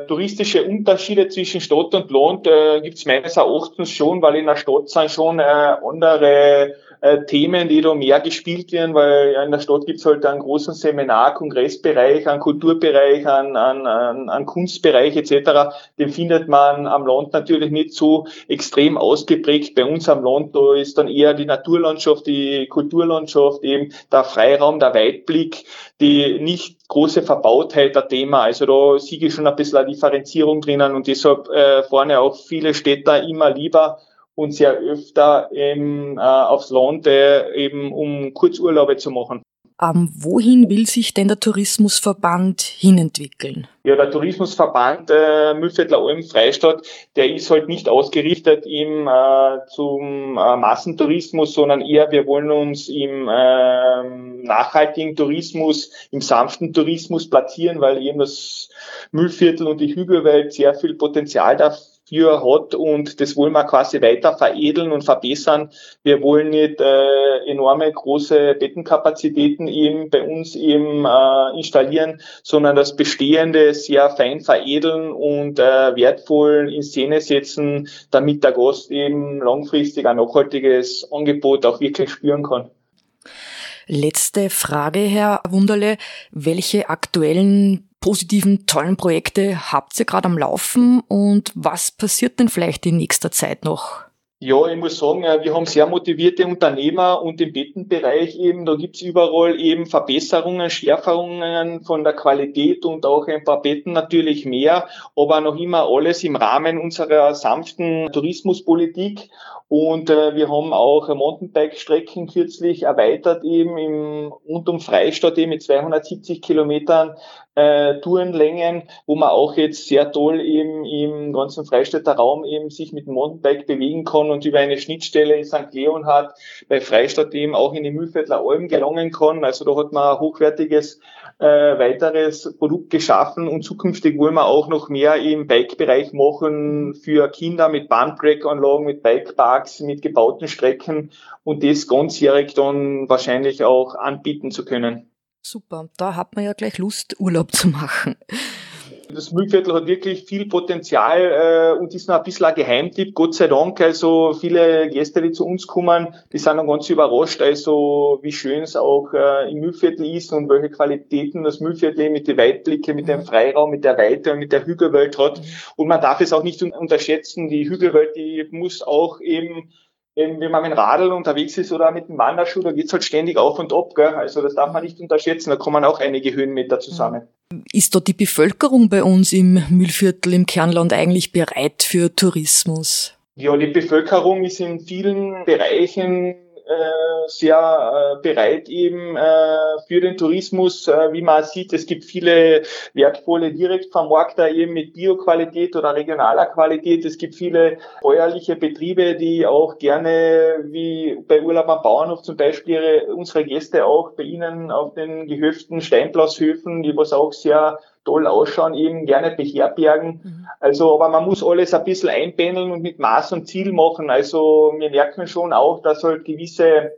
Touristische Unterschiede zwischen Stadt und Land äh, gibt es meines Erachtens schon, weil in der Stadt sind schon äh, andere äh, Themen, die da mehr gespielt werden, weil ja, in der Stadt gibt's halt einen großen Seminar-, Kongressbereich, einen Kulturbereich, einen, einen, einen Kunstbereich etc. Den findet man am Land natürlich nicht so extrem ausgeprägt. Bei uns am Land, da ist dann eher die Naturlandschaft, die Kulturlandschaft, eben der Freiraum, der Weitblick, die nicht große Verbautheit der Thema. Also da sehe ich schon ein bisschen eine Differenzierung drinnen und deshalb äh, vorne auch viele Städter immer lieber und sehr öfter eben, äh, aufs Land, äh, eben um Kurzurlaube zu machen. Ähm, wohin will sich denn der Tourismusverband hinentwickeln? Ja, der Tourismusverband äh, Mühlviertler Alm Freistadt, der ist halt nicht ausgerichtet im äh, zum äh, Massentourismus, sondern eher wir wollen uns im äh, nachhaltigen Tourismus, im sanften Tourismus platzieren, weil eben das Müllviertel und die Hügelwelt sehr viel Potenzial dafür für hat und das wollen wir quasi weiter veredeln und verbessern. Wir wollen nicht äh, enorme große Bettenkapazitäten eben bei uns eben äh, installieren, sondern das Bestehende sehr fein veredeln und äh, wertvoll in Szene setzen, damit der Gast eben langfristig ein nachhaltiges Angebot auch wirklich spüren kann. Letzte Frage, Herr Wunderle. Welche aktuellen positiven, tollen Projekte habt ihr gerade am Laufen und was passiert denn vielleicht in nächster Zeit noch? Ja, ich muss sagen, äh, wir haben sehr motivierte Unternehmer und im Bettenbereich eben, da gibt's überall eben Verbesserungen, Schärferungen von der Qualität und auch ein paar Betten natürlich mehr, aber noch immer alles im Rahmen unserer sanften Tourismuspolitik. Und äh, wir haben auch Mountainbike-Strecken kürzlich erweitert eben im, rund um Freistadt eben mit 270 Kilometern äh, Tourenlängen, wo man auch jetzt sehr toll eben im ganzen Freistädter Raum eben sich mit dem Mountainbike bewegen kann und über eine Schnittstelle in St. Leonhard bei Freistadt eben auch in die Mühlviertler Alben gelangen kann. Also da hat man ein hochwertiges äh, weiteres Produkt geschaffen und zukünftig wollen wir auch noch mehr im Bike-Bereich machen für Kinder mit Bahnbreak-Anlagen, mit Bikeparks, mit gebauten Strecken und das ganzjährig dann wahrscheinlich auch anbieten zu können. Super, da hat man ja gleich Lust, Urlaub zu machen. Das Müllviertel hat wirklich viel Potenzial äh, und ist noch ein bisschen ein Geheimtipp, Gott sei Dank. Also viele Gäste, die zu uns kommen, die sind dann ganz überrascht, also wie schön es auch äh, im Müllviertel ist und welche Qualitäten das Müllviertel mit den Weitblicke, mit dem Freiraum, mit der Weite und mit der Hügelwelt hat. Und man darf es auch nicht unterschätzen, die Hügelwelt, die muss auch eben eben, wenn man mit dem Radl unterwegs ist oder mit dem Wanderschuh, da geht's halt ständig auf und ab. Gell? Also das darf man nicht unterschätzen, da kommen auch einige Höhenmeter zusammen. Ist da die Bevölkerung bei uns im Mühlviertel, im Kernland eigentlich bereit für Tourismus? Ja, die Bevölkerung ist in vielen Bereichen sehr äh, bereit eben äh, für den Tourismus. Wie man sieht, es gibt viele wertvolle Direktvermarkter eben mit Bioqualität oder regionaler Qualität. Es gibt viele bäuerliche Betriebe, die auch gerne, wie bei Urlaub am Bauernhof zum Beispiel, ihre, unsere Gäste auch bei Ihnen auf den Gehöften, Steinblasshöfen, die was auch sehr toll ausschauen, eben gerne beherbergen. Mhm. Also, aber man muss alles ein bisschen einpendeln und mit Maß und Ziel machen. Also, wir merken schon auch, dass halt gewisse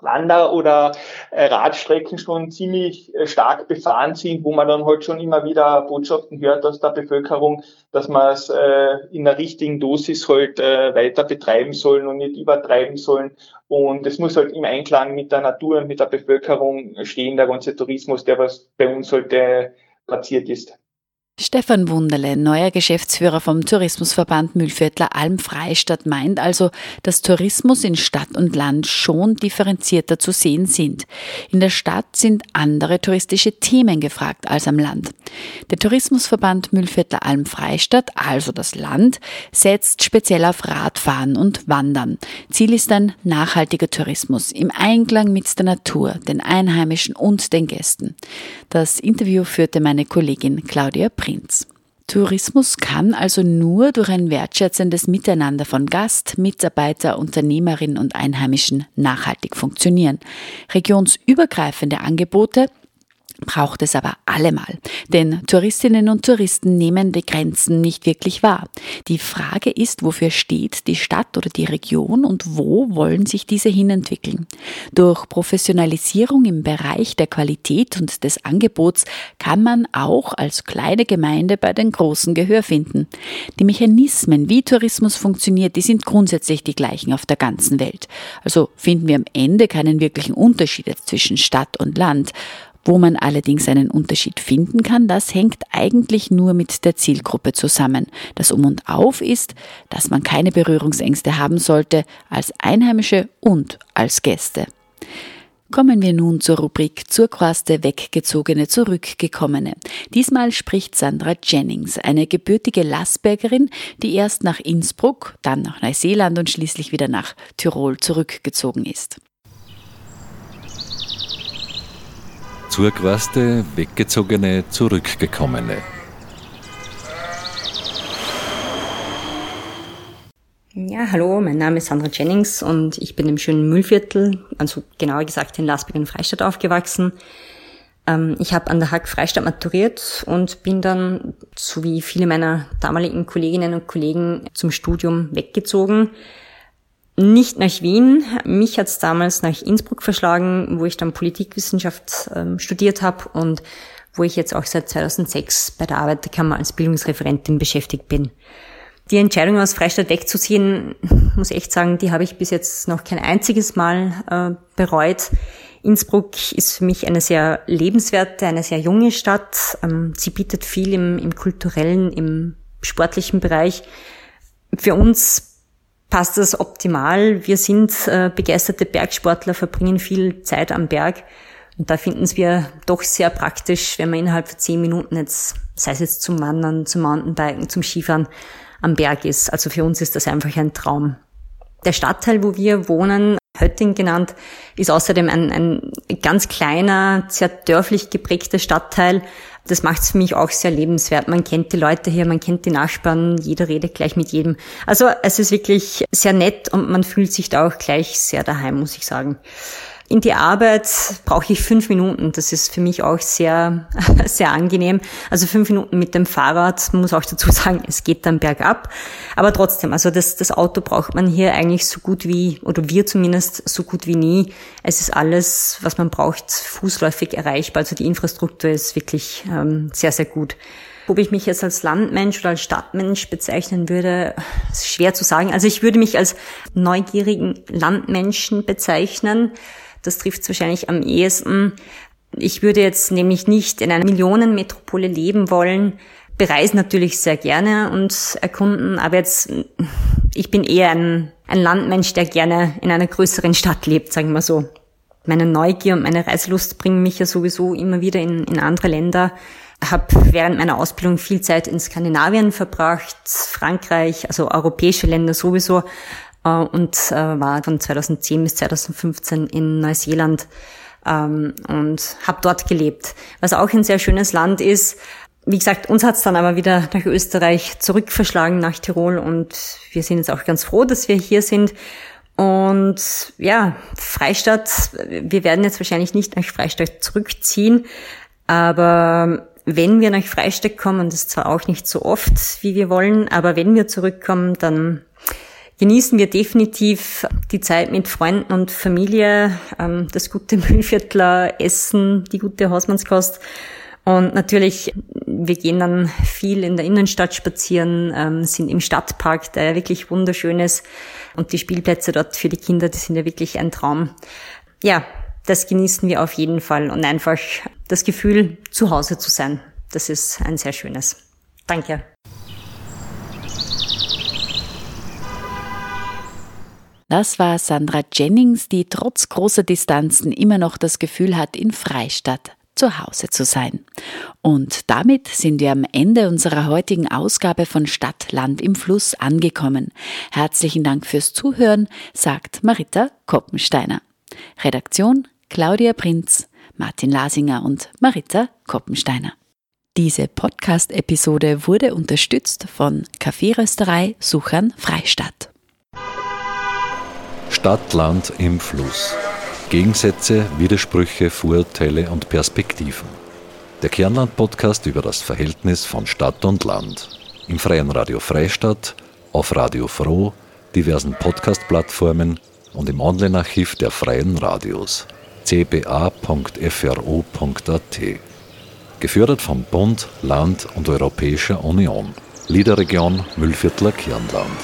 Wander- oder äh, Radstrecken schon ziemlich äh, stark befahren sind, wo man dann halt schon immer wieder Botschaften hört aus der Bevölkerung, dass man es äh, in der richtigen Dosis halt äh, weiter betreiben sollen und nicht übertreiben sollen. Und es muss halt im Einklang mit der Natur und mit der Bevölkerung stehen, der ganze Tourismus, der was bei uns halt äh, platziert ist. Stefan Wunderle, neuer Geschäftsführer vom Tourismusverband Mühlviertler Alm Freistadt, meint also, dass Tourismus in Stadt und Land schon differenzierter zu sehen sind. In der Stadt sind andere touristische Themen gefragt als am Land. Der Tourismusverband Mühlviertler Alm Freistadt, also das Land, setzt speziell auf Radfahren und Wandern. Ziel ist ein nachhaltiger Tourismus im Einklang mit der Natur, den Einheimischen und den Gästen. Das Interview führte meine Kollegin Claudia Prinz. Prinz. Tourismus kann also nur durch ein wertschätzendes Miteinander von Gast, Mitarbeiter, Unternehmerinnen und Einheimischen nachhaltig funktionieren. Regionsübergreifende Angebote braucht es aber allemal. Denn Touristinnen und Touristen nehmen die Grenzen nicht wirklich wahr. Die Frage ist, wofür steht die Stadt oder die Region und wo wollen sich diese hinentwickeln? Durch Professionalisierung im Bereich der Qualität und des Angebots kann man auch als kleine Gemeinde bei den großen Gehör finden. Die Mechanismen, wie Tourismus funktioniert, die sind grundsätzlich die gleichen auf der ganzen Welt. Also finden wir am Ende keinen wirklichen Unterschied zwischen Stadt und Land. Wo man allerdings einen Unterschied finden kann, das hängt eigentlich nur mit der Zielgruppe zusammen. Das Um und Auf ist, dass man keine Berührungsängste haben sollte als Einheimische und als Gäste. Kommen wir nun zur Rubrik zur Quaste Weggezogene Zurückgekommene. Diesmal spricht Sandra Jennings, eine gebürtige Lassbergerin, die erst nach Innsbruck, dann nach Neuseeland und schließlich wieder nach Tirol zurückgezogen ist. Zurgereiste, Weggezogene, Zurückgekommene. Ja, hallo, mein Name ist Sandra Jennings und ich bin im schönen Müllviertel, also genauer gesagt in Lasberg in Freistadt aufgewachsen. Ähm, ich habe an der Hack Freistadt maturiert und bin dann, so wie viele meiner damaligen Kolleginnen und Kollegen, zum Studium weggezogen nicht nach Wien. Mich hat es damals nach Innsbruck verschlagen, wo ich dann Politikwissenschaft ähm, studiert habe und wo ich jetzt auch seit 2006 bei der Arbeiterkammer als Bildungsreferentin beschäftigt bin. Die Entscheidung aus Freistadt wegzuziehen, muss echt sagen, die habe ich bis jetzt noch kein einziges Mal äh, bereut. Innsbruck ist für mich eine sehr lebenswerte, eine sehr junge Stadt. Ähm, sie bietet viel im, im kulturellen, im sportlichen Bereich. Für uns passt das optimal. Wir sind äh, begeisterte Bergsportler, verbringen viel Zeit am Berg. Und da finden es wir doch sehr praktisch, wenn man innerhalb von zehn Minuten jetzt, sei es jetzt zum Wandern, zum Mountainbiken, zum Skifahren, am Berg ist. Also für uns ist das einfach ein Traum. Der Stadtteil, wo wir wohnen, Hötting genannt, ist außerdem ein, ein ganz kleiner, sehr dörflich geprägter Stadtteil. Das macht es für mich auch sehr lebenswert. Man kennt die Leute hier, man kennt die Nachbarn, jeder redet gleich mit jedem. Also es ist wirklich sehr nett und man fühlt sich da auch gleich sehr daheim, muss ich sagen. In die Arbeit brauche ich fünf Minuten. Das ist für mich auch sehr, sehr angenehm. Also fünf Minuten mit dem Fahrrad. Muss auch dazu sagen, es geht dann bergab. Aber trotzdem, also das, das Auto braucht man hier eigentlich so gut wie, oder wir zumindest so gut wie nie. Es ist alles, was man braucht, fußläufig erreichbar. Also die Infrastruktur ist wirklich ähm, sehr, sehr gut. Ob ich mich jetzt als Landmensch oder als Stadtmensch bezeichnen würde, ist schwer zu sagen. Also ich würde mich als neugierigen Landmenschen bezeichnen. Das trifft es wahrscheinlich am ehesten. Ich würde jetzt nämlich nicht in einer Millionenmetropole leben wollen, bereisen natürlich sehr gerne und erkunden, aber jetzt, ich bin eher ein, ein Landmensch, der gerne in einer größeren Stadt lebt, sagen wir so. Meine Neugier und meine Reiselust bringen mich ja sowieso immer wieder in, in andere Länder. Habe während meiner Ausbildung viel Zeit in Skandinavien verbracht, Frankreich, also europäische Länder sowieso, äh, und äh, war von 2010 bis 2015 in Neuseeland ähm, und habe dort gelebt. Was auch ein sehr schönes Land ist. Wie gesagt, uns hat es dann aber wieder nach Österreich zurückverschlagen, nach Tirol und wir sind jetzt auch ganz froh, dass wir hier sind. Und ja, Freistadt, wir werden jetzt wahrscheinlich nicht nach Freistadt zurückziehen, aber wenn wir nach Freistadt kommen, und das ist zwar auch nicht so oft, wie wir wollen, aber wenn wir zurückkommen, dann genießen wir definitiv die Zeit mit Freunden und Familie, ähm, das gute Müllviertler Essen, die gute Hausmannskost. Und natürlich, wir gehen dann viel in der Innenstadt spazieren, ähm, sind im Stadtpark, der ja wirklich wunderschön ist. Und die Spielplätze dort für die Kinder, die sind ja wirklich ein Traum. Ja, das genießen wir auf jeden Fall und einfach das Gefühl, zu Hause zu sein. Das ist ein sehr schönes. Danke. Das war Sandra Jennings, die trotz großer Distanzen immer noch das Gefühl hat, in Freistadt zu Hause zu sein. Und damit sind wir am Ende unserer heutigen Ausgabe von Stadt, Land im Fluss angekommen. Herzlichen Dank fürs Zuhören, sagt Marita Koppensteiner. Redaktion Claudia Prinz, Martin Lasinger und Marita Koppensteiner. Diese Podcast-Episode wurde unterstützt von Kaffeerösterei Suchern Freistadt. Stadt, Land im Fluss. Gegensätze, Widersprüche, Vorurteile und Perspektiven. Der Kernland-Podcast über das Verhältnis von Stadt und Land. Im freien Radio Freistadt, auf Radio Froh, diversen Podcast-Plattformen und im Online-Archiv der freien Radios cba.fro.at. Gefördert vom Bund, Land und Europäischer Union. Liederregion Müllviertler Kernland.